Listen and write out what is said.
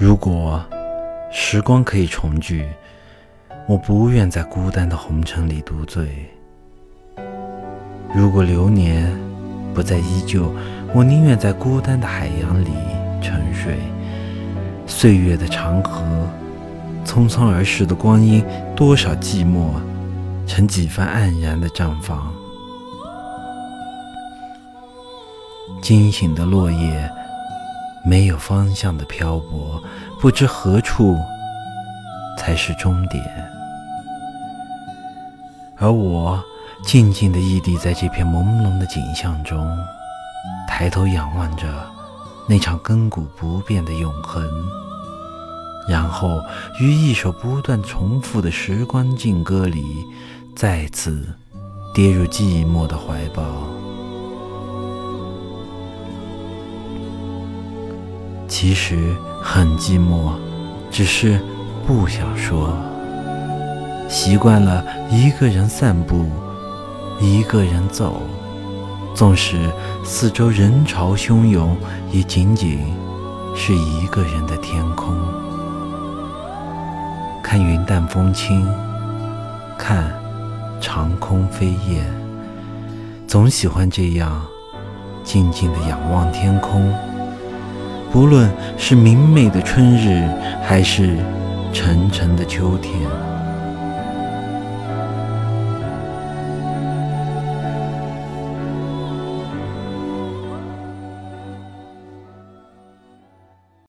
如果时光可以重聚，我不愿在孤单的红尘里独醉；如果流年不再依旧，我宁愿在孤单的海洋里沉睡。岁月的长河，匆匆而逝的光阴，多少寂寞，成几番黯然的绽放。惊醒的落叶。没有方向的漂泊，不知何处才是终点。而我静静地屹立在这片朦胧的景象中，抬头仰望着那场亘古不变的永恒，然后于一首不断重复的时光静歌里，再次跌入寂寞的怀抱。其实很寂寞，只是不想说。习惯了一个人散步，一个人走，纵使四周人潮汹涌，也仅仅是一个人的天空。看云淡风轻，看长空飞燕，总喜欢这样静静的仰望天空。不论是明媚的春日，还是沉沉的秋天。